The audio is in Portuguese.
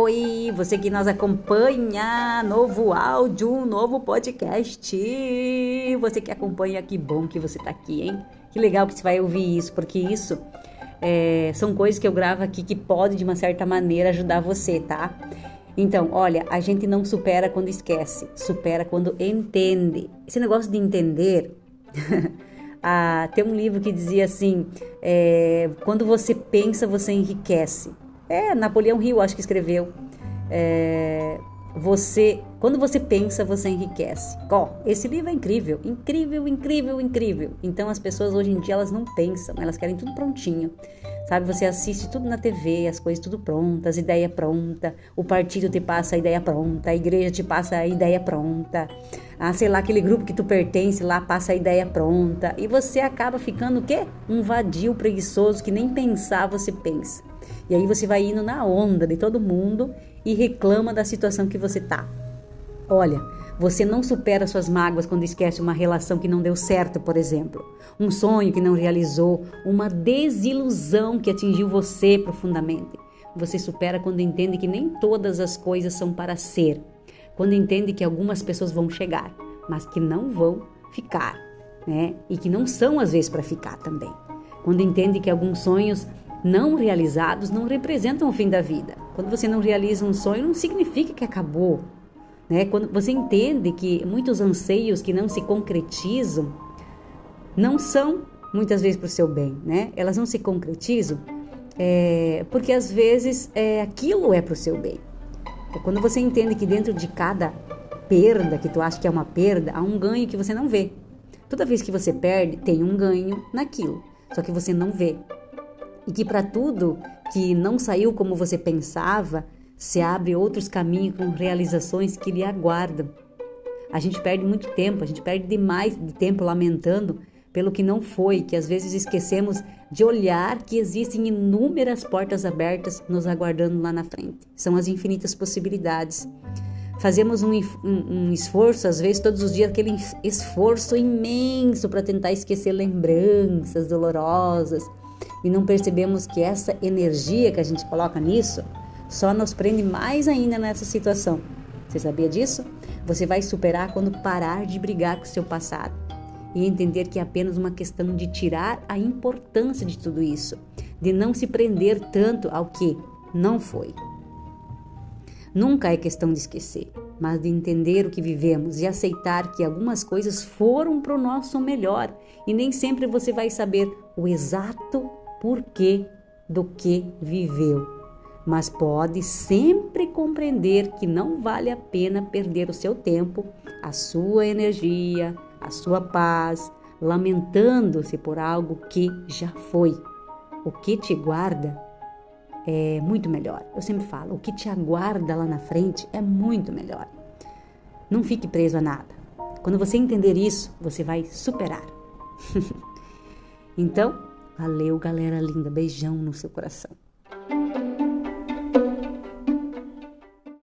Oi, você que nos acompanha, novo áudio, novo podcast. Você que acompanha, que bom que você tá aqui, hein? Que legal que você vai ouvir isso, porque isso é, são coisas que eu gravo aqui que pode, de uma certa maneira, ajudar você, tá? Então, olha, a gente não supera quando esquece, supera quando entende. Esse negócio de entender. ah, tem um livro que dizia assim: é, quando você pensa, você enriquece. É, Napoleão Hill, acho que escreveu. É, você, quando você pensa, você enriquece. Ó, esse livro é incrível, incrível, incrível, incrível. Então as pessoas hoje em dia elas não pensam, elas querem tudo prontinho. Sabe, você assiste tudo na TV, as coisas tudo prontas, a ideia pronta, o partido te passa a ideia pronta, a igreja te passa a ideia pronta. Ah, sei lá, aquele grupo que tu pertence lá passa a ideia pronta. E você acaba ficando o quê? Um vadio preguiçoso que nem pensar você pensa. E aí você vai indo na onda de todo mundo e reclama da situação que você tá. Olha, você não supera suas mágoas quando esquece uma relação que não deu certo, por exemplo, um sonho que não realizou, uma desilusão que atingiu você profundamente. Você supera quando entende que nem todas as coisas são para ser, quando entende que algumas pessoas vão chegar, mas que não vão ficar, né? E que não são às vezes para ficar também. Quando entende que alguns sonhos não realizados não representam o fim da vida. Quando você não realiza um sonho, não significa que acabou. Né? Quando você entende que muitos anseios que não se concretizam não são muitas vezes para o seu bem, né? Elas não se concretizam é, porque às vezes é, aquilo é para o seu bem. É quando você entende que dentro de cada perda que tu acha que é uma perda, há um ganho que você não vê. Toda vez que você perde, tem um ganho naquilo, só que você não vê e que para tudo que não saiu como você pensava, se abre outros caminhos com realizações que lhe aguardam. A gente perde muito tempo, a gente perde demais de tempo lamentando pelo que não foi, que às vezes esquecemos de olhar que existem inúmeras portas abertas nos aguardando lá na frente. São as infinitas possibilidades. Fazemos um, um, um esforço, às vezes todos os dias, aquele esforço imenso para tentar esquecer lembranças dolorosas, e não percebemos que essa energia que a gente coloca nisso só nos prende mais ainda nessa situação. Você sabia disso? Você vai superar quando parar de brigar com o seu passado e entender que é apenas uma questão de tirar a importância de tudo isso, de não se prender tanto ao que não foi. Nunca é questão de esquecer, mas de entender o que vivemos e aceitar que algumas coisas foram para o nosso melhor e nem sempre você vai saber o exato porquê do que viveu, mas pode sempre compreender que não vale a pena perder o seu tempo, a sua energia, a sua paz, lamentando-se por algo que já foi. O que te guarda é muito melhor. Eu sempre falo, o que te aguarda lá na frente é muito melhor. Não fique preso a nada. Quando você entender isso, você vai superar. então, Valeu, galera linda. Beijão no seu coração.